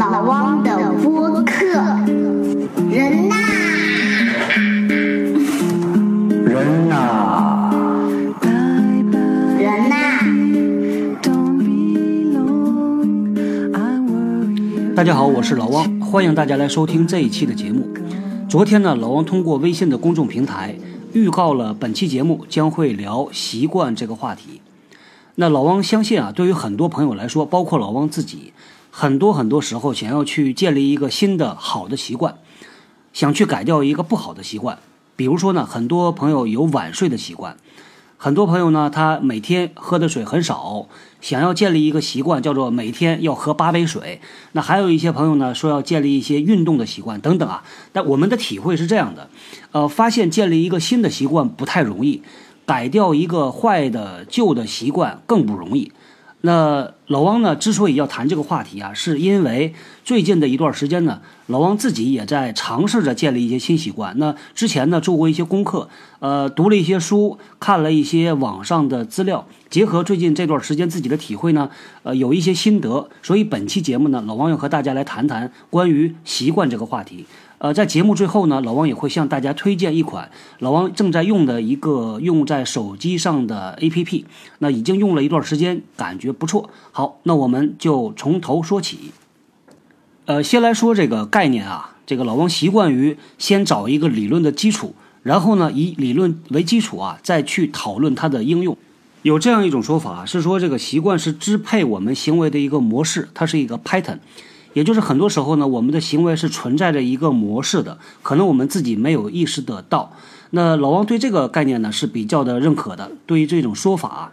老汪的播客，人呐，人呐，人呐，大家好，我是老汪，欢迎大家来收听这一期的节目。昨天呢，老汪通过微信的公众平台预告了本期节目将会聊习惯这个话题。那老汪相信啊，对于很多朋友来说，包括老汪自己，很多很多时候想要去建立一个新的好的习惯，想去改掉一个不好的习惯。比如说呢，很多朋友有晚睡的习惯，很多朋友呢，他每天喝的水很少，想要建立一个习惯，叫做每天要喝八杯水。那还有一些朋友呢，说要建立一些运动的习惯等等啊。但我们的体会是这样的，呃，发现建立一个新的习惯不太容易。改掉一个坏的旧的习惯更不容易。那老汪呢？之所以要谈这个话题啊，是因为最近的一段时间呢，老汪自己也在尝试着建立一些新习惯。那之前呢，做过一些功课，呃，读了一些书，看了一些网上的资料，结合最近这段时间自己的体会呢，呃，有一些心得。所以本期节目呢，老汪要和大家来谈谈关于习惯这个话题。呃，在节目最后呢，老王也会向大家推荐一款老王正在用的一个用在手机上的 APP。那已经用了一段时间，感觉不错。好，那我们就从头说起。呃，先来说这个概念啊，这个老王习惯于先找一个理论的基础，然后呢，以理论为基础啊，再去讨论它的应用。有这样一种说法是说，这个习惯是支配我们行为的一个模式，它是一个 pattern。也就是很多时候呢，我们的行为是存在着一个模式的，可能我们自己没有意识得到。那老王对这个概念呢是比较的认可的。对于这种说法啊，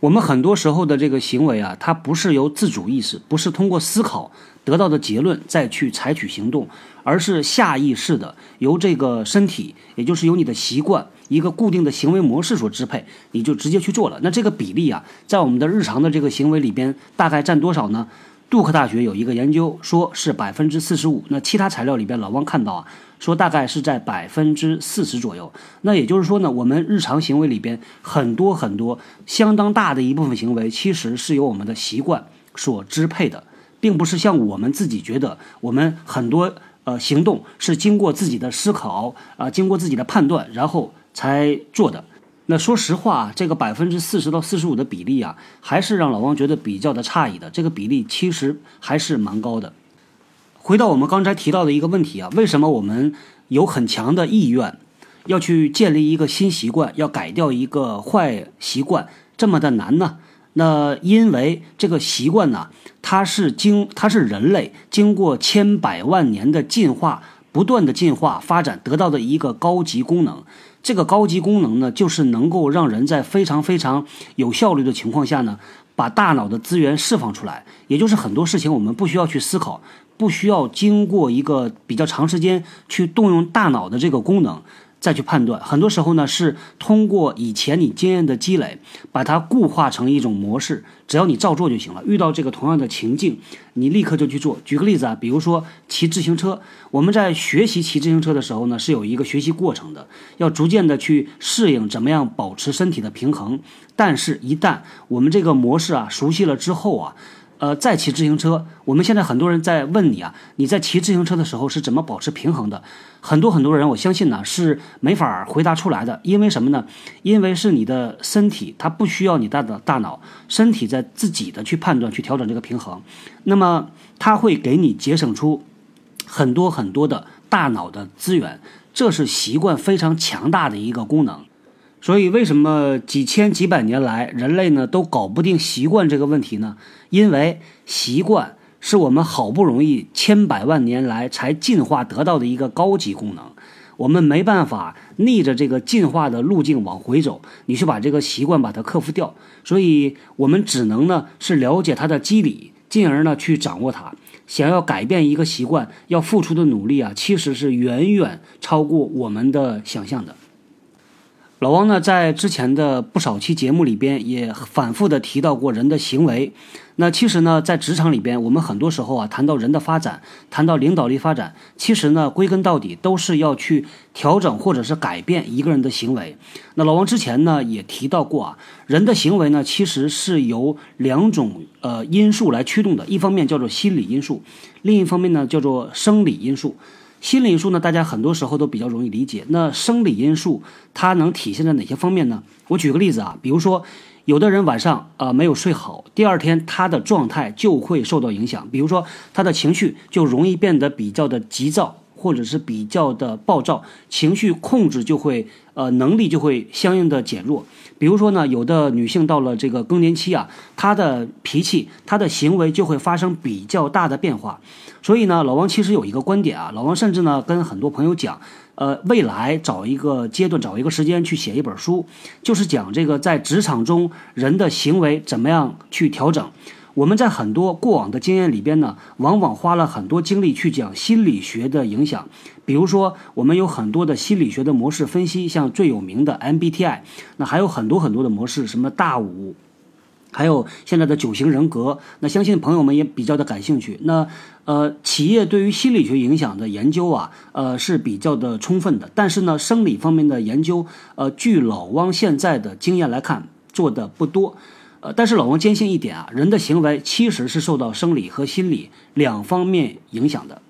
我们很多时候的这个行为啊，它不是由自主意识，不是通过思考得到的结论再去采取行动，而是下意识的由这个身体，也就是由你的习惯一个固定的行为模式所支配，你就直接去做了。那这个比例啊，在我们的日常的这个行为里边，大概占多少呢？杜克大学有一个研究，说是百分之四十五。那其他材料里边，老汪看到啊，说大概是在百分之四十左右。那也就是说呢，我们日常行为里边很多很多相当大的一部分行为，其实是由我们的习惯所支配的，并不是像我们自己觉得，我们很多呃行动是经过自己的思考啊，经过自己的判断，然后才做的。那说实话，这个百分之四十到四十五的比例啊，还是让老王觉得比较的诧异的。这个比例其实还是蛮高的。回到我们刚才提到的一个问题啊，为什么我们有很强的意愿要去建立一个新习惯，要改掉一个坏习惯，这么的难呢？那因为这个习惯呢，它是经它是人类经过千百万年的进化，不断的进化发展得到的一个高级功能。这个高级功能呢，就是能够让人在非常非常有效率的情况下呢，把大脑的资源释放出来。也就是很多事情我们不需要去思考，不需要经过一个比较长时间去动用大脑的这个功能。再去判断，很多时候呢是通过以前你经验的积累，把它固化成一种模式，只要你照做就行了。遇到这个同样的情境，你立刻就去做。举个例子啊，比如说骑自行车，我们在学习骑自行车的时候呢，是有一个学习过程的，要逐渐的去适应怎么样保持身体的平衡。但是，一旦我们这个模式啊熟悉了之后啊。呃，再骑自行车，我们现在很多人在问你啊，你在骑自行车的时候是怎么保持平衡的？很多很多人，我相信呢是没法回答出来的，因为什么呢？因为是你的身体，它不需要你大的大脑，身体在自己的去判断、去调整这个平衡，那么它会给你节省出很多很多的大脑的资源，这是习惯非常强大的一个功能。所以，为什么几千几百年来人类呢都搞不定习惯这个问题呢？因为习惯是我们好不容易千百万年来才进化得到的一个高级功能，我们没办法逆着这个进化的路径往回走，你去把这个习惯把它克服掉。所以我们只能呢是了解它的机理，进而呢去掌握它。想要改变一个习惯，要付出的努力啊，其实是远远超过我们的想象的。老王呢，在之前的不少期节目里边也反复的提到过人的行为。那其实呢，在职场里边，我们很多时候啊，谈到人的发展，谈到领导力发展，其实呢，归根到底都是要去调整或者是改变一个人的行为。那老王之前呢也提到过啊，人的行为呢，其实是由两种呃因素来驱动的，一方面叫做心理因素，另一方面呢叫做生理因素。心理因素呢，大家很多时候都比较容易理解。那生理因素它能体现在哪些方面呢？我举个例子啊，比如说，有的人晚上啊没有睡好，第二天他的状态就会受到影响。比如说，他的情绪就容易变得比较的急躁。或者是比较的暴躁，情绪控制就会呃能力就会相应的减弱。比如说呢，有的女性到了这个更年期啊，她的脾气、她的行为就会发生比较大的变化。所以呢，老王其实有一个观点啊，老王甚至呢跟很多朋友讲，呃，未来找一个阶段、找一个时间去写一本书，就是讲这个在职场中人的行为怎么样去调整。我们在很多过往的经验里边呢，往往花了很多精力去讲心理学的影响。比如说，我们有很多的心理学的模式分析，像最有名的 MBTI，那还有很多很多的模式，什么大五，还有现在的九型人格。那相信朋友们也比较的感兴趣。那呃，企业对于心理学影响的研究啊，呃是比较的充分的。但是呢，生理方面的研究，呃，据老汪现在的经验来看，做的不多。呃，但是老王坚信一点啊，人的行为其实是受到生理和心理两方面影响的。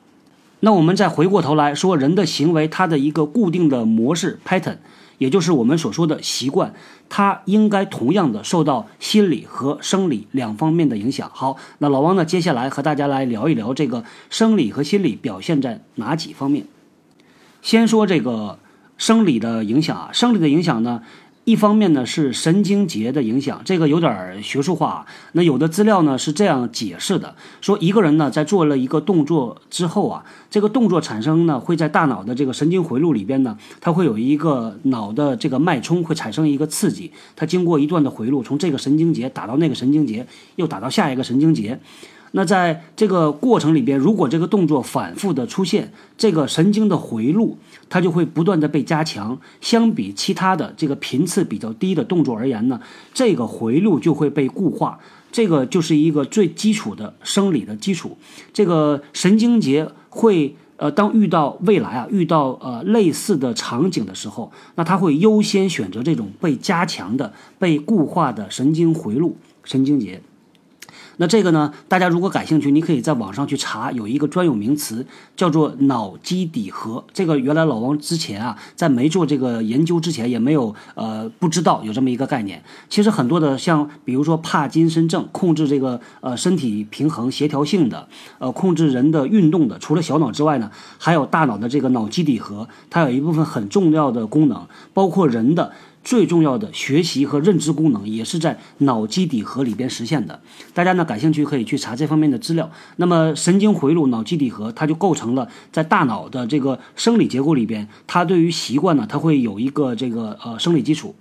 那我们再回过头来说，人的行为它的一个固定的模式 pattern，也就是我们所说的习惯，它应该同样的受到心理和生理两方面的影响。好，那老王呢，接下来和大家来聊一聊这个生理和心理表现在哪几方面。先说这个生理的影响啊，生理的影响呢。一方面呢是神经节的影响，这个有点学术化。那有的资料呢是这样解释的：说一个人呢在做了一个动作之后啊，这个动作产生呢会在大脑的这个神经回路里边呢，它会有一个脑的这个脉冲会产生一个刺激，它经过一段的回路，从这个神经节打到那个神经节，又打到下一个神经节。那在这个过程里边，如果这个动作反复的出现，这个神经的回路它就会不断的被加强。相比其他的这个频次比较低的动作而言呢，这个回路就会被固化。这个就是一个最基础的生理的基础。这个神经节会呃，当遇到未来啊，遇到呃类似的场景的时候，那它会优先选择这种被加强的、被固化的神经回路神经节。那这个呢？大家如果感兴趣，你可以在网上去查，有一个专有名词叫做脑基底核。这个原来老王之前啊，在没做这个研究之前，也没有呃不知道有这么一个概念。其实很多的像比如说帕金森症，控制这个呃身体平衡协调性的，呃控制人的运动的，除了小脑之外呢，还有大脑的这个脑基底核，它有一部分很重要的功能，包括人的。最重要的学习和认知功能也是在脑基底核里边实现的。大家呢感兴趣可以去查这方面的资料。那么神经回路、脑基底核，它就构成了在大脑的这个生理结构里边，它对于习惯呢，它会有一个这个呃生理基础。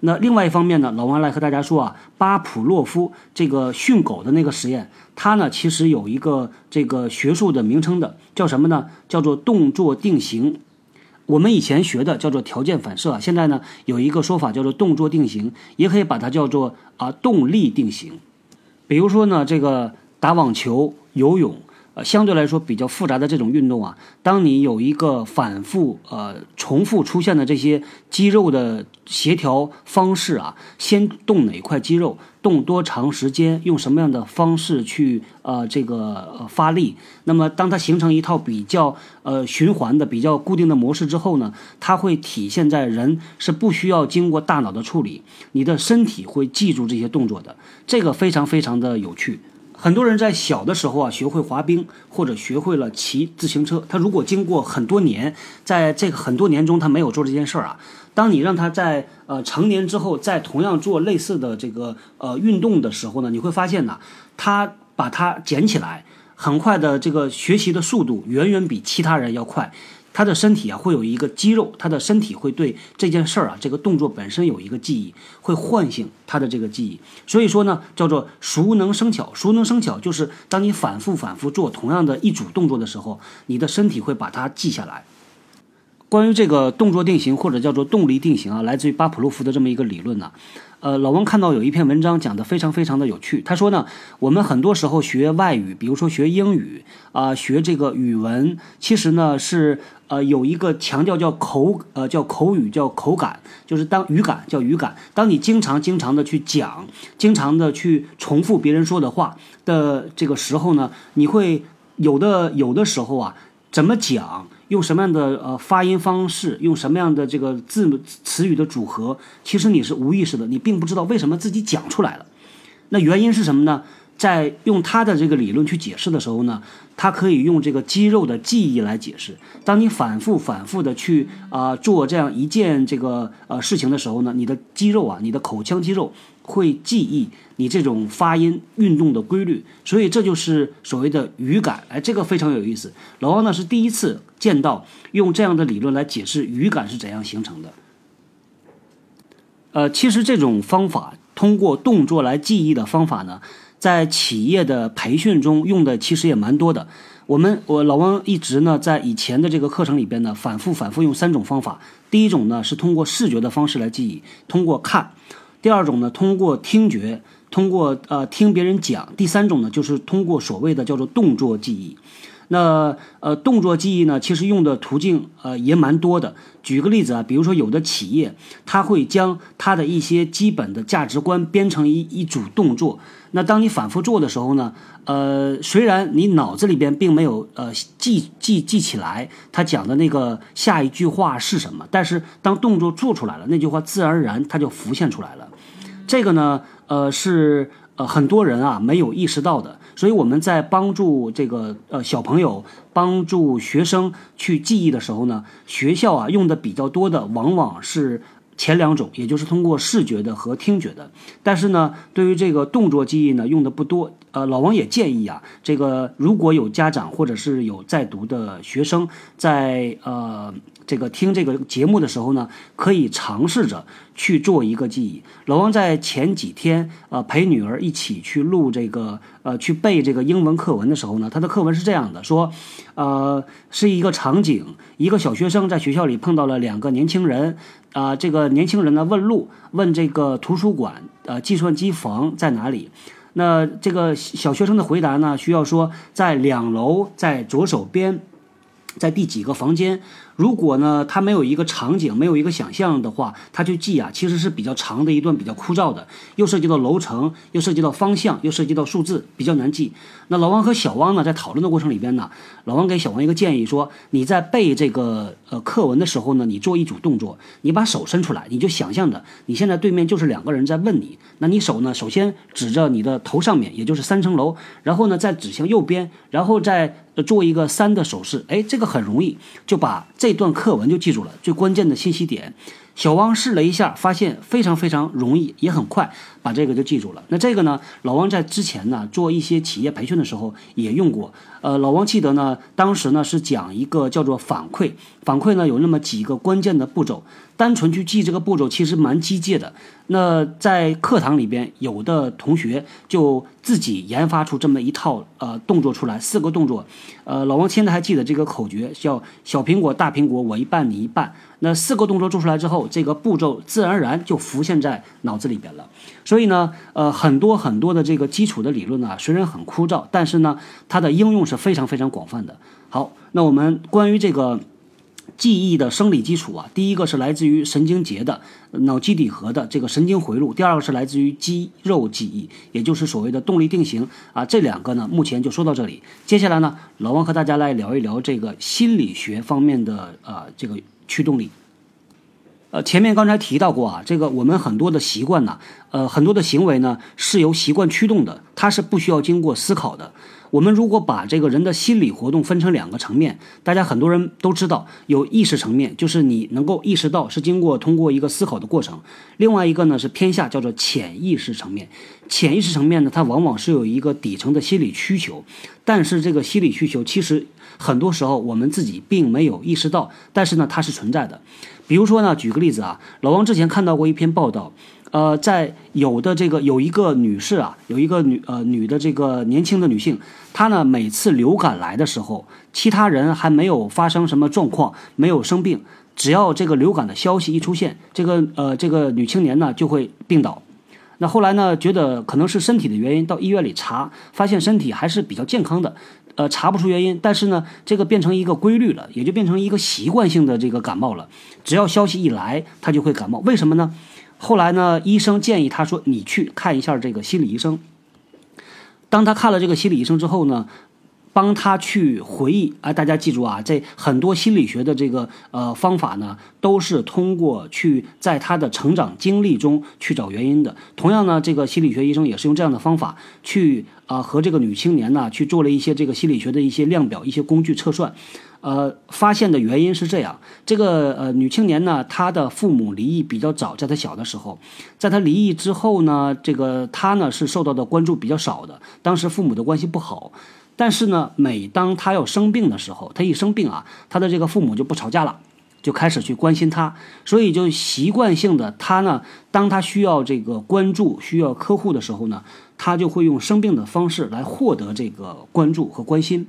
那另外一方面呢，老王来和大家说啊，巴甫洛夫这个训狗的那个实验，它呢其实有一个这个学术的名称的，叫什么呢？叫做动作定型。我们以前学的叫做条件反射，现在呢有一个说法叫做动作定型，也可以把它叫做啊动力定型。比如说呢，这个打网球、游泳。呃，相对来说比较复杂的这种运动啊，当你有一个反复呃重复出现的这些肌肉的协调方式啊，先动哪块肌肉，动多长时间，用什么样的方式去呃这个发力，那么当它形成一套比较呃循环的、比较固定的模式之后呢，它会体现在人是不需要经过大脑的处理，你的身体会记住这些动作的，这个非常非常的有趣。很多人在小的时候啊，学会滑冰或者学会了骑自行车。他如果经过很多年，在这个很多年中他没有做这件事儿啊，当你让他在呃成年之后再同样做类似的这个呃运动的时候呢，你会发现呢，他把它捡起来，很快的这个学习的速度远远比其他人要快。他的身体啊会有一个肌肉，他的身体会对这件事儿啊这个动作本身有一个记忆，会唤醒他的这个记忆。所以说呢，叫做熟能生巧。熟能生巧就是当你反复反复做同样的一组动作的时候，你的身体会把它记下来。关于这个动作定型或者叫做动力定型啊，来自于巴甫洛夫的这么一个理论呢。呃，老王看到有一篇文章讲的非常非常的有趣。他说呢，我们很多时候学外语，比如说学英语啊，学这个语文，其实呢是呃有一个强调叫口呃叫口语叫口感，就是当语感叫语感。当你经常经常的去讲，经常的去重复别人说的话的这个时候呢，你会有的有的时候啊，怎么讲？用什么样的呃发音方式，用什么样的这个字词语的组合，其实你是无意识的，你并不知道为什么自己讲出来了。那原因是什么呢？在用他的这个理论去解释的时候呢，他可以用这个肌肉的记忆来解释。当你反复反复的去啊做这样一件这个呃事情的时候呢，你的肌肉啊，你的口腔肌肉会记忆你这种发音运动的规律，所以这就是所谓的语感。哎，这个非常有意思。老王呢是第一次见到用这样的理论来解释语感是怎样形成的。呃，其实这种方法通过动作来记忆的方法呢。在企业的培训中用的其实也蛮多的。我们我老汪一直呢在以前的这个课程里边呢反复反复用三种方法。第一种呢是通过视觉的方式来记忆，通过看；第二种呢通过听觉，通过呃听别人讲；第三种呢就是通过所谓的叫做动作记忆。那呃，动作记忆呢，其实用的途径呃也蛮多的。举个例子啊，比如说有的企业，它会将它的一些基本的价值观编成一一组动作。那当你反复做的时候呢，呃，虽然你脑子里边并没有呃记记记起来他讲的那个下一句话是什么，但是当动作做出来了，那句话自然而然它就浮现出来了。这个呢，呃，是呃很多人啊没有意识到的。所以我们在帮助这个呃小朋友、帮助学生去记忆的时候呢，学校啊用的比较多的往往是前两种，也就是通过视觉的和听觉的。但是呢，对于这个动作记忆呢，用的不多。呃，老王也建议啊，这个如果有家长或者是有在读的学生在呃。这个听这个节目的时候呢，可以尝试着去做一个记忆。老王在前几天呃陪女儿一起去录这个呃去背这个英文课文的时候呢，他的课文是这样的说，呃是一个场景，一个小学生在学校里碰到了两个年轻人，啊这个年轻人呢问路，问这个图书馆呃计算机房在哪里？那这个小学生的回答呢需要说在两楼，在左手边。在第几个房间？如果呢，他没有一个场景，没有一个想象的话，他去记啊，其实是比较长的一段，比较枯燥的，又涉及到楼层，又涉及到方向，又涉及到数字，比较难记。那老王和小汪呢，在讨论的过程里边呢，老王给小汪一个建议说：你在背这个呃课文的时候呢，你做一组动作，你把手伸出来，你就想象着你现在对面就是两个人在问你，那你手呢，首先指着你的头上面，也就是三层楼，然后呢再指向右边，然后再。做一个三的手势，哎，这个很容易就把这段课文就记住了，最关键的信息点。小汪试了一下，发现非常非常容易，也很快把这个就记住了。那这个呢，老王在之前呢做一些企业培训的时候也用过。呃，老王记得呢，当时呢是讲一个叫做反馈，反馈呢有那么几个关键的步骤。单纯去记这个步骤其实蛮机械的。那在课堂里边，有的同学就自己研发出这么一套呃动作出来，四个动作。呃，老王现在还记得这个口诀，叫小苹果大苹果，我一半你一半。那四个动作做出来之后，这个步骤自然而然就浮现在脑子里边了。所以呢，呃，很多很多的这个基础的理论呢，虽然很枯燥，但是呢，它的应用是非常非常广泛的。好，那我们关于这个。记忆的生理基础啊，第一个是来自于神经节的脑基底核的这个神经回路，第二个是来自于肌肉记忆，也就是所谓的动力定型啊。这两个呢，目前就说到这里。接下来呢，老王和大家来聊一聊这个心理学方面的呃这个驱动力。呃，前面刚才提到过啊，这个我们很多的习惯呢，呃，很多的行为呢是由习惯驱动的，它是不需要经过思考的。我们如果把这个人的心理活动分成两个层面，大家很多人都知道，有意识层面，就是你能够意识到是经过通过一个思考的过程；另外一个呢是偏下，叫做潜意识层面。潜意识层面呢，它往往是有一个底层的心理需求，但是这个心理需求其实很多时候我们自己并没有意识到，但是呢它是存在的。比如说呢，举个例子啊，老王之前看到过一篇报道。呃，在有的这个有一个女士啊，有一个女呃女的这个年轻的女性，她呢每次流感来的时候，其他人还没有发生什么状况，没有生病，只要这个流感的消息一出现，这个呃这个女青年呢就会病倒。那后来呢，觉得可能是身体的原因，到医院里查，发现身体还是比较健康的，呃，查不出原因。但是呢，这个变成一个规律了，也就变成一个习惯性的这个感冒了。只要消息一来，他就会感冒。为什么呢？后来呢，医生建议他说：“你去看一下这个心理医生。”当他看了这个心理医生之后呢，帮他去回忆。啊，大家记住啊，这很多心理学的这个呃方法呢，都是通过去在他的成长经历中去找原因的。同样呢，这个心理学医生也是用这样的方法去啊和这个女青年呢去做了一些这个心理学的一些量表、一些工具测算。呃，发现的原因是这样：这个呃女青年呢，她的父母离异比较早，在她小的时候，在她离异之后呢，这个她呢是受到的关注比较少的。当时父母的关系不好，但是呢，每当他要生病的时候，他一生病啊，他的这个父母就不吵架了，就开始去关心他，所以就习惯性的他呢，当他需要这个关注、需要呵护的时候呢，他就会用生病的方式来获得这个关注和关心。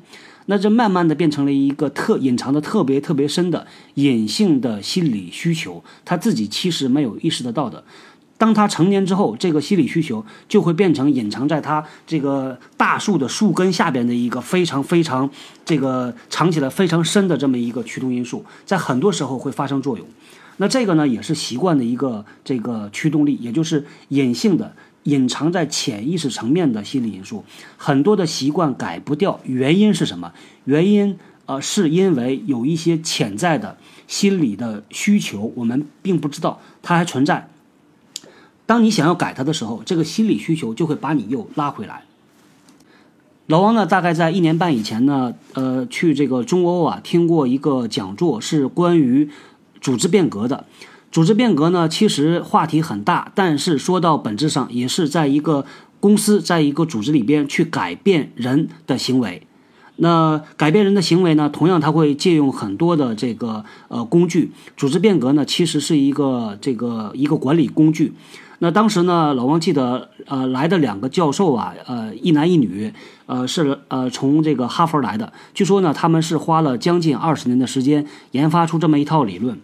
那这慢慢的变成了一个特隐藏的特别特别深的隐性的心理需求，他自己其实没有意识得到的。当他成年之后，这个心理需求就会变成隐藏在他这个大树的树根下边的一个非常非常这个藏起来非常深的这么一个驱动因素，在很多时候会发生作用。那这个呢，也是习惯的一个这个驱动力，也就是隐性的。隐藏在潜意识层面的心理因素，很多的习惯改不掉，原因是什么？原因呃，是因为有一些潜在的心理的需求，我们并不知道它还存在。当你想要改它的时候，这个心理需求就会把你又拉回来。老王呢，大概在一年半以前呢，呃，去这个中欧啊，听过一个讲座，是关于组织变革的。组织变革呢，其实话题很大，但是说到本质上，也是在一个公司，在一个组织里边去改变人的行为。那改变人的行为呢，同样他会借用很多的这个呃工具。组织变革呢，其实是一个这个一个管理工具。那当时呢，老王记得呃来的两个教授啊，呃一男一女，呃是呃从这个哈佛来的。据说呢，他们是花了将近二十年的时间研发出这么一套理论。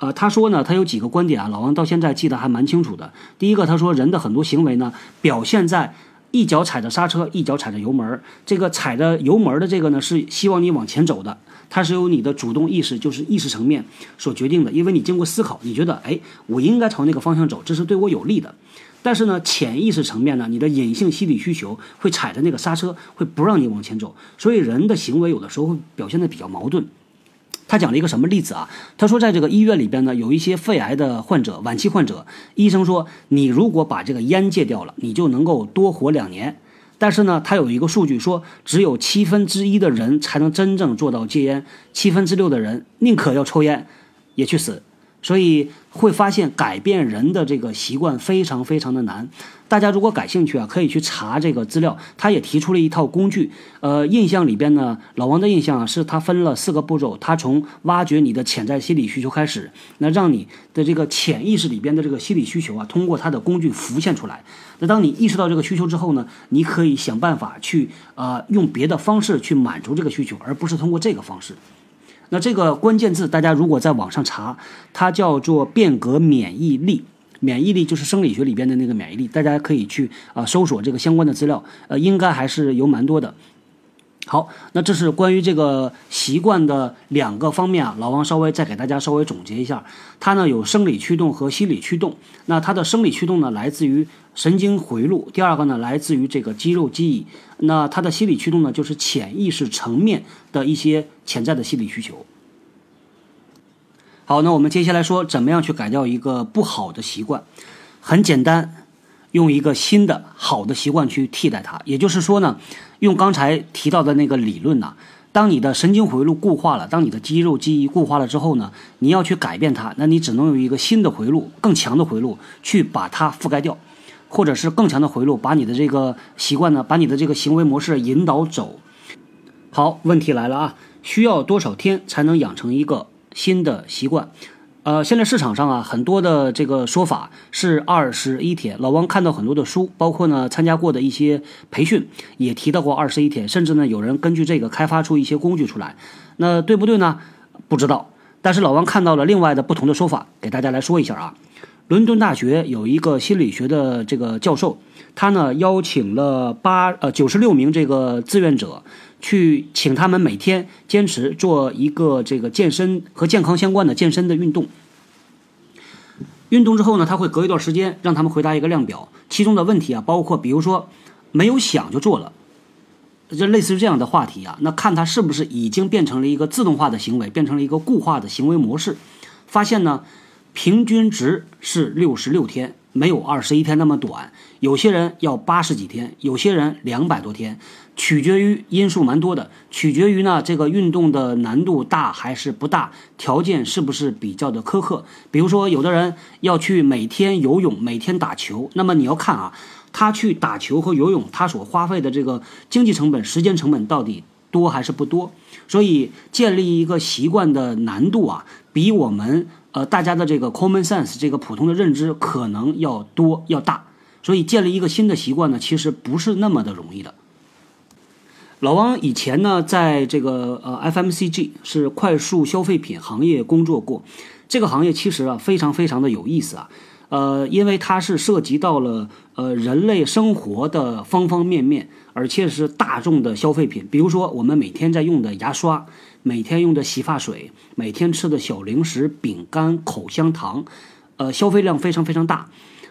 呃，他说呢，他有几个观点啊，老王到现在记得还蛮清楚的。第一个，他说人的很多行为呢，表现在一脚踩着刹车，一脚踩着油门。这个踩着油门的这个呢，是希望你往前走的，它是由你的主动意识，就是意识层面所决定的。因为你经过思考，你觉得，哎，我应该朝那个方向走，这是对我有利的。但是呢，潜意识层面呢，你的隐性心理需求会踩着那个刹车，会不让你往前走。所以人的行为有的时候会表现的比较矛盾。他讲了一个什么例子啊？他说，在这个医院里边呢，有一些肺癌的患者，晚期患者，医生说，你如果把这个烟戒掉了，你就能够多活两年。但是呢，他有一个数据说，只有七分之一的人才能真正做到戒烟，七分之六的人宁可要抽烟，也去死。所以会发现改变人的这个习惯非常非常的难。大家如果感兴趣啊，可以去查这个资料。他也提出了一套工具。呃，印象里边呢，老王的印象啊，是他分了四个步骤。他从挖掘你的潜在心理需求开始，那让你的这个潜意识里边的这个心理需求啊，通过他的工具浮现出来。那当你意识到这个需求之后呢，你可以想办法去啊，用别的方式去满足这个需求，而不是通过这个方式。那这个关键字，大家如果在网上查，它叫做变革免疫力。免疫力就是生理学里边的那个免疫力，大家可以去啊搜索这个相关的资料，呃，应该还是有蛮多的。好，那这是关于这个习惯的两个方面啊，老王稍微再给大家稍微总结一下，它呢有生理驱动和心理驱动。那它的生理驱动呢来自于神经回路，第二个呢来自于这个肌肉记忆。那它的心理驱动呢就是潜意识层面的一些潜在的心理需求。好，那我们接下来说怎么样去改掉一个不好的习惯，很简单。用一个新的好的习惯去替代它，也就是说呢，用刚才提到的那个理论呢，当你的神经回路固化了，当你的肌肉记忆固化了之后呢，你要去改变它，那你只能用一个新的回路，更强的回路去把它覆盖掉，或者是更强的回路把你的这个习惯呢，把你的这个行为模式引导走。好，问题来了啊，需要多少天才能养成一个新的习惯？呃，现在市场上啊，很多的这个说法是二十一天。老王看到很多的书，包括呢参加过的一些培训，也提到过二十一天，甚至呢有人根据这个开发出一些工具出来。那对不对呢？不知道。但是老王看到了另外的不同的说法，给大家来说一下啊。伦敦大学有一个心理学的这个教授，他呢邀请了八呃九十六名这个志愿者。去请他们每天坚持做一个这个健身和健康相关的健身的运动。运动之后呢，他会隔一段时间让他们回答一个量表，其中的问题啊，包括比如说没有想就做了，就类似于这样的话题啊，那看他是不是已经变成了一个自动化的行为，变成了一个固化的行为模式。发现呢，平均值是六十六天。没有二十一天那么短，有些人要八十几天，有些人两百多天，取决于因素蛮多的，取决于呢这个运动的难度大还是不大，条件是不是比较的苛刻。比如说，有的人要去每天游泳，每天打球，那么你要看啊，他去打球和游泳，他所花费的这个经济成本、时间成本到底多还是不多？所以建立一个习惯的难度啊，比我们。呃，大家的这个 common sense 这个普通的认知可能要多要大，所以建立一个新的习惯呢，其实不是那么的容易的。老王以前呢，在这个呃 FMCG 是快速消费品行业工作过，这个行业其实啊非常非常的有意思啊，呃，因为它是涉及到了呃人类生活的方方面面，而且是大众的消费品，比如说我们每天在用的牙刷。每天用的洗发水，每天吃的小零食、饼干、口香糖，呃，消费量非常非常大。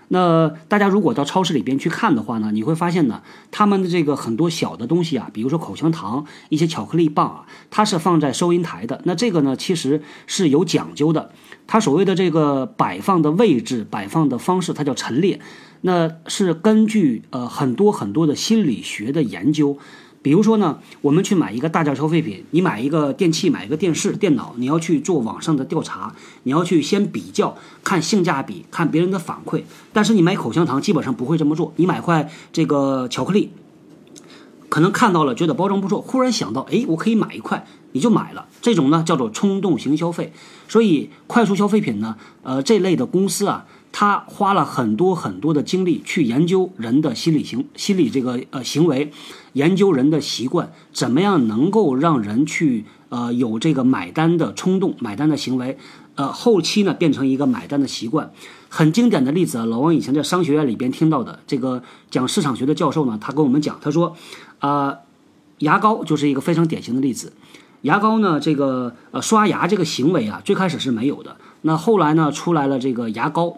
那大家如果到超市里边去看的话呢，你会发现呢，他们的这个很多小的东西啊，比如说口香糖、一些巧克力棒啊，它是放在收银台的。那这个呢，其实是有讲究的。它所谓的这个摆放的位置、摆放的方式，它叫陈列，那是根据呃很多很多的心理学的研究。比如说呢，我们去买一个大件消费品，你买一个电器，买一个电视、电脑，你要去做网上的调查，你要去先比较，看性价比，看别人的反馈。但是你买口香糖基本上不会这么做，你买块这个巧克力，可能看到了觉得包装不错，忽然想到，哎，我可以买一块，你就买了。这种呢叫做冲动型消费。所以快速消费品呢，呃，这类的公司啊。他花了很多很多的精力去研究人的心理行心理这个呃行为，研究人的习惯，怎么样能够让人去呃有这个买单的冲动、买单的行为，呃后期呢变成一个买单的习惯。很经典的例子啊，老王以前在商学院里边听到的这个讲市场学的教授呢，他跟我们讲，他说，啊，牙膏就是一个非常典型的例子。牙膏呢，这个呃刷牙这个行为啊，最开始是没有的，那后来呢出来了这个牙膏。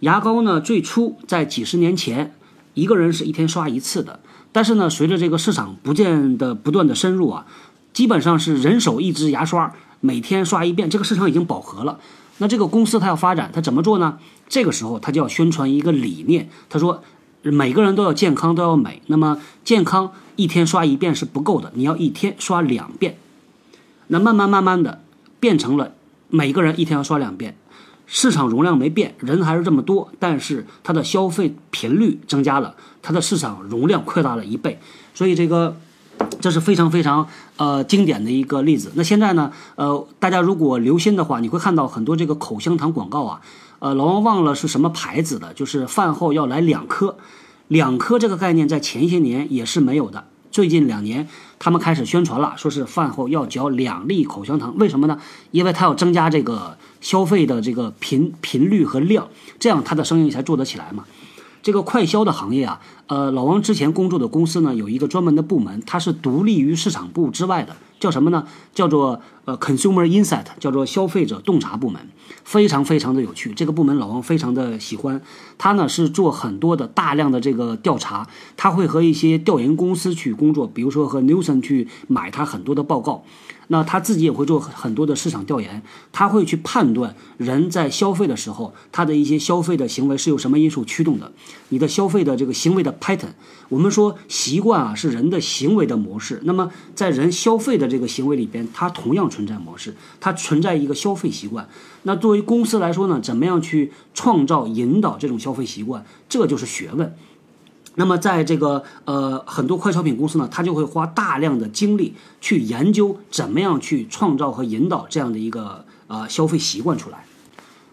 牙膏呢，最初在几十年前，一个人是一天刷一次的。但是呢，随着这个市场不见的不断的深入啊，基本上是人手一支牙刷，每天刷一遍。这个市场已经饱和了。那这个公司它要发展，它怎么做呢？这个时候它就要宣传一个理念，他说每个人都要健康，都要美。那么健康一天刷一遍是不够的，你要一天刷两遍。那慢慢慢慢的变成了每个人一天要刷两遍。市场容量没变，人还是这么多，但是它的消费频率增加了，它的市场容量扩大了一倍，所以这个这是非常非常呃经典的一个例子。那现在呢，呃，大家如果留心的话，你会看到很多这个口香糖广告啊，呃，老王忘了是什么牌子的，就是饭后要来两颗，两颗这个概念在前些年也是没有的。最近两年，他们开始宣传了，说是饭后要嚼两粒口香糖。为什么呢？因为它要增加这个消费的这个频频率和量，这样他的生意才做得起来嘛。这个快销的行业啊，呃，老王之前工作的公司呢，有一个专门的部门，它是独立于市场部之外的，叫什么呢？叫做呃 Consumer Insight，叫做消费者洞察部门，非常非常的有趣。这个部门老王非常的喜欢，他呢是做很多的大量的这个调查，他会和一些调研公司去工作，比如说和 Newson 去买他很多的报告。那他自己也会做很多的市场调研，他会去判断人在消费的时候，他的一些消费的行为是由什么因素驱动的。你的消费的这个行为的 pattern，我们说习惯啊是人的行为的模式。那么在人消费的这个行为里边，它同样存在模式，它存在一个消费习惯。那作为公司来说呢，怎么样去创造引导这种消费习惯，这就是学问。那么，在这个呃很多快消品公司呢，他就会花大量的精力去研究怎么样去创造和引导这样的一个呃消费习惯出来。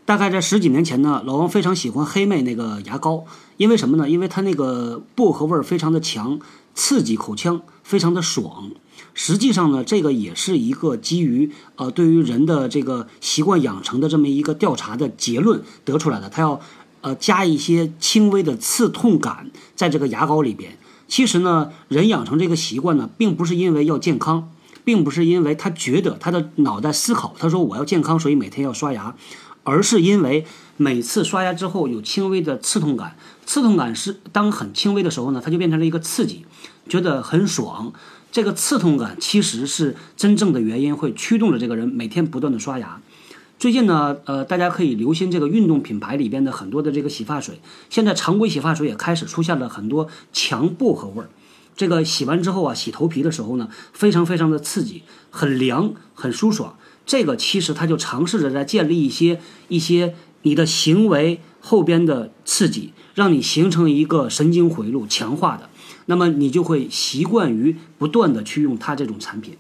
大概在十几年前呢，老王非常喜欢黑妹那个牙膏，因为什么呢？因为它那个薄荷味儿非常的强，刺激口腔，非常的爽。实际上呢，这个也是一个基于呃对于人的这个习惯养成的这么一个调查的结论得出来的。它要呃加一些轻微的刺痛感在这个牙膏里边。其实呢，人养成这个习惯呢，并不是因为要健康，并不是因为他觉得他的脑袋思考，他说我要健康，所以每天要刷牙，而是因为每次刷牙之后有轻微的刺痛感。刺痛感是当很轻微的时候呢，它就变成了一个刺激，觉得很爽。这个刺痛感其实是真正的原因，会驱动着这个人每天不断的刷牙。最近呢，呃，大家可以留心这个运动品牌里边的很多的这个洗发水，现在常规洗发水也开始出现了很多强薄荷味儿。这个洗完之后啊，洗头皮的时候呢，非常非常的刺激，很凉，很舒爽。这个其实它就尝试着在建立一些一些你的行为后边的刺激，让你形成一个神经回路，强化的。那么你就会习惯于不断的去用它这种产品。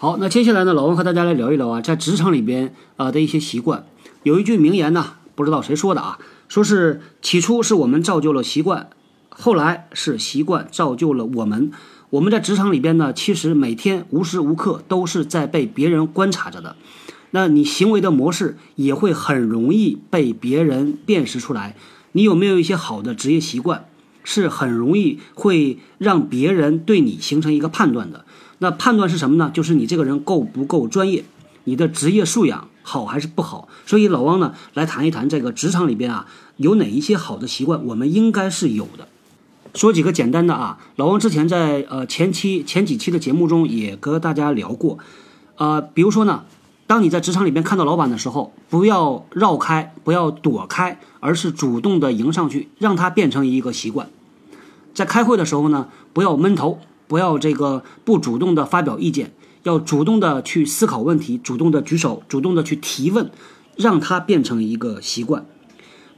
好，那接下来呢，老王和大家来聊一聊啊，在职场里边啊的一些习惯。有一句名言呢，不知道谁说的啊，说是起初是我们造就了习惯，后来是习惯造就了我们。我们在职场里边呢，其实每天无时无刻都是在被别人观察着的。那你行为的模式也会很容易被别人辨识出来。你有没有一些好的职业习惯？是很容易会让别人对你形成一个判断的。那判断是什么呢？就是你这个人够不够专业，你的职业素养好还是不好。所以老汪呢，来谈一谈这个职场里边啊，有哪一些好的习惯，我们应该是有的。说几个简单的啊，老汪之前在呃前期前几期的节目中也跟大家聊过，呃，比如说呢，当你在职场里边看到老板的时候，不要绕开，不要躲开，而是主动的迎上去，让他变成一个习惯。在开会的时候呢，不要闷头，不要这个不主动的发表意见，要主动的去思考问题，主动的举手，主动的去提问，让它变成一个习惯。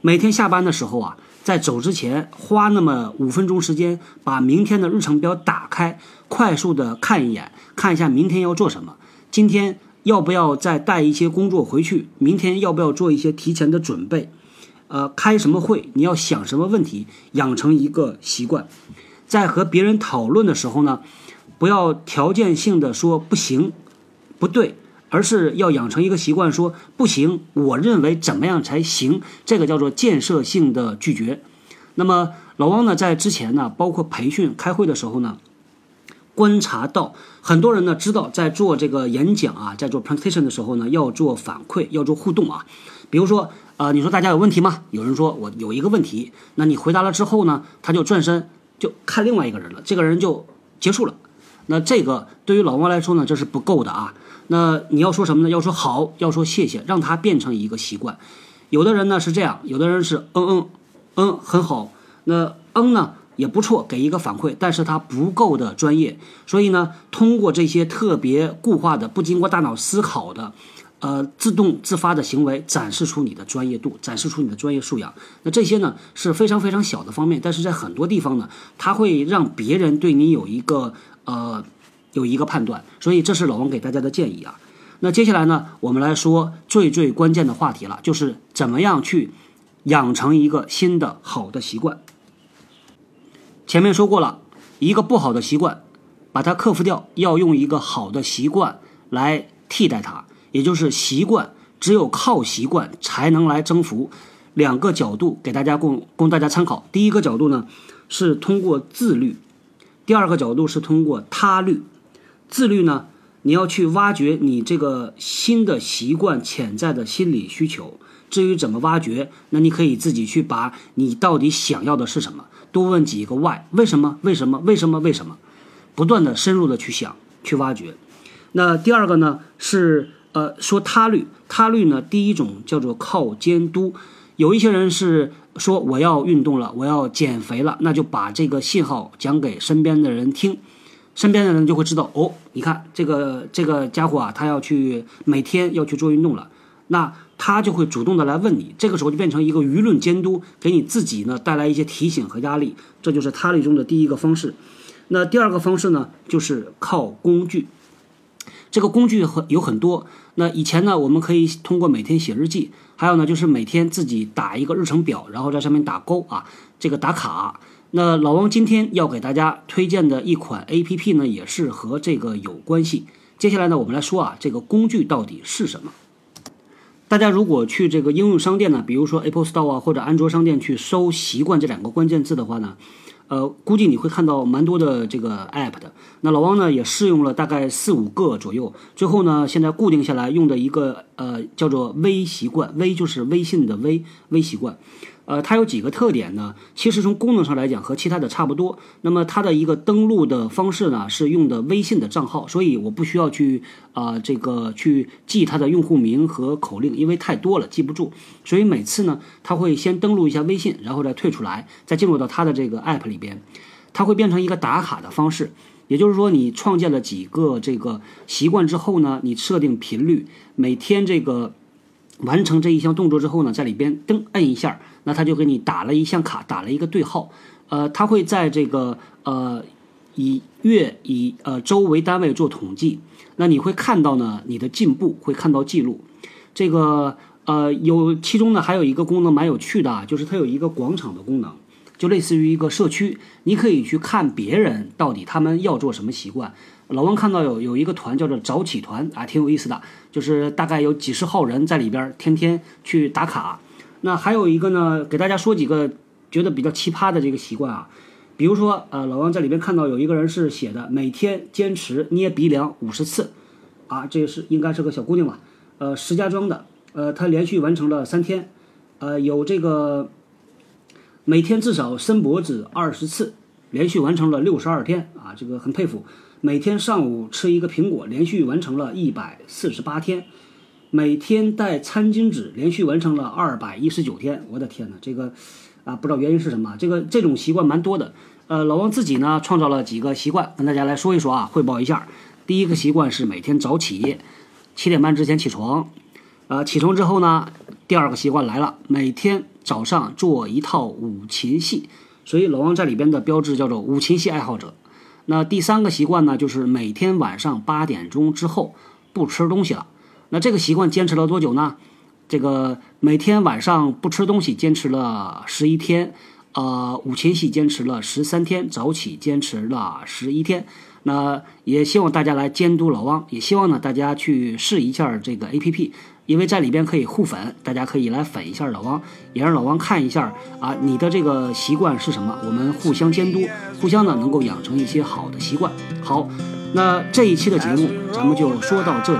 每天下班的时候啊，在走之前花那么五分钟时间，把明天的日程表打开，快速的看一眼，看一下明天要做什么，今天要不要再带一些工作回去，明天要不要做一些提前的准备。呃，开什么会？你要想什么问题？养成一个习惯，在和别人讨论的时候呢，不要条件性的说不行、不对，而是要养成一个习惯，说不行，我认为怎么样才行？这个叫做建设性的拒绝。那么老汪呢，在之前呢，包括培训、开会的时候呢，观察到很多人呢知道，在做这个演讲啊，在做 presentation 的时候呢，要做反馈，要做互动啊，比如说。啊，你说大家有问题吗？有人说我有一个问题，那你回答了之后呢，他就转身就看另外一个人了，这个人就结束了。那这个对于老王来说呢，这是不够的啊。那你要说什么呢？要说好，要说谢谢，让他变成一个习惯。有的人呢是这样，有的人是嗯嗯嗯很好，那嗯呢也不错，给一个反馈，但是他不够的专业。所以呢，通过这些特别固化的、不经过大脑思考的。呃，自动自发的行为展示出你的专业度，展示出你的专业素养。那这些呢是非常非常小的方面，但是在很多地方呢，它会让别人对你有一个呃有一个判断。所以这是老王给大家的建议啊。那接下来呢，我们来说最最关键的话题了，就是怎么样去养成一个新的好的习惯。前面说过了，一个不好的习惯，把它克服掉，要用一个好的习惯来替代它。也就是习惯，只有靠习惯才能来征服。两个角度给大家供供大家参考。第一个角度呢，是通过自律；第二个角度是通过他律。自律呢，你要去挖掘你这个新的习惯潜在的心理需求。至于怎么挖掘，那你可以自己去把你到底想要的是什么，多问几个 why，为什么？为什么？为什么？为什么？不断的深入的去想，去挖掘。那第二个呢是。呃，说他律，他律呢，第一种叫做靠监督。有一些人是说我要运动了，我要减肥了，那就把这个信号讲给身边的人听，身边的人就会知道哦，你看这个这个家伙啊，他要去每天要去做运动了，那他就会主动的来问你，这个时候就变成一个舆论监督，给你自己呢带来一些提醒和压力，这就是他律中的第一个方式。那第二个方式呢，就是靠工具。这个工具很有很多。那以前呢，我们可以通过每天写日记，还有呢就是每天自己打一个日程表，然后在上面打勾啊，这个打卡。那老王今天要给大家推荐的一款 A P P 呢，也是和这个有关系。接下来呢，我们来说啊，这个工具到底是什么？大家如果去这个应用商店呢，比如说 Apple Store 啊或者安卓商店去搜“习惯”这两个关键字的话呢，呃，估计你会看到蛮多的这个 App 的。那老汪呢也试用了大概四五个左右，最后呢现在固定下来用的一个呃叫做微习惯，微就是微信的微，微习惯。呃，它有几个特点呢？其实从功能上来讲和其他的差不多。那么它的一个登录的方式呢，是用的微信的账号，所以我不需要去啊这个去记它的用户名和口令，因为太多了记不住。所以每次呢，它会先登录一下微信，然后再退出来，再进入到它的这个 app 里边，它会变成一个打卡的方式。也就是说，你创建了几个这个习惯之后呢，你设定频率，每天这个。完成这一项动作之后呢，在里边噔摁一下，那他就给你打了一项卡，打了一个对号。呃，他会在这个呃以月以呃周为单位做统计，那你会看到呢你的进步，会看到记录。这个呃有其中呢还有一个功能蛮有趣的啊，就是它有一个广场的功能，就类似于一个社区，你可以去看别人到底他们要做什么习惯。老王看到有有一个团叫做早起团啊，挺有意思的，就是大概有几十号人在里边，天天去打卡。那还有一个呢，给大家说几个觉得比较奇葩的这个习惯啊，比如说呃，老王在里边看到有一个人是写的每天坚持捏鼻梁五十次，啊，这是应该是个小姑娘吧，呃，石家庄的，呃，她连续完成了三天，呃，有这个每天至少伸脖子二十次，连续完成了六十二天。啊，这个很佩服。每天上午吃一个苹果，连续完成了一百四十八天；每天带餐巾纸，连续完成了二百一十九天。我的天哪，这个啊，不知道原因是什么。这个这种习惯蛮多的。呃，老王自己呢，创造了几个习惯，跟大家来说一说啊，汇报一下。第一个习惯是每天早起，七点半之前起床。呃，起床之后呢，第二个习惯来了，每天早上做一套五禽戏。所以老王在里边的标志叫做五禽戏爱好者。那第三个习惯呢，就是每天晚上八点钟之后不吃东西了。那这个习惯坚持了多久呢？这个每天晚上不吃东西坚持了十一天，呃，五禽戏坚持了十三天，早起坚持了十一天。那也希望大家来监督老汪，也希望呢大家去试一下这个 A P P。因为在里边可以互粉，大家可以来粉一下老汪，也让老王看一下啊，你的这个习惯是什么？我们互相监督，互相呢能够养成一些好的习惯。好，那这一期的节目咱们就说到这里，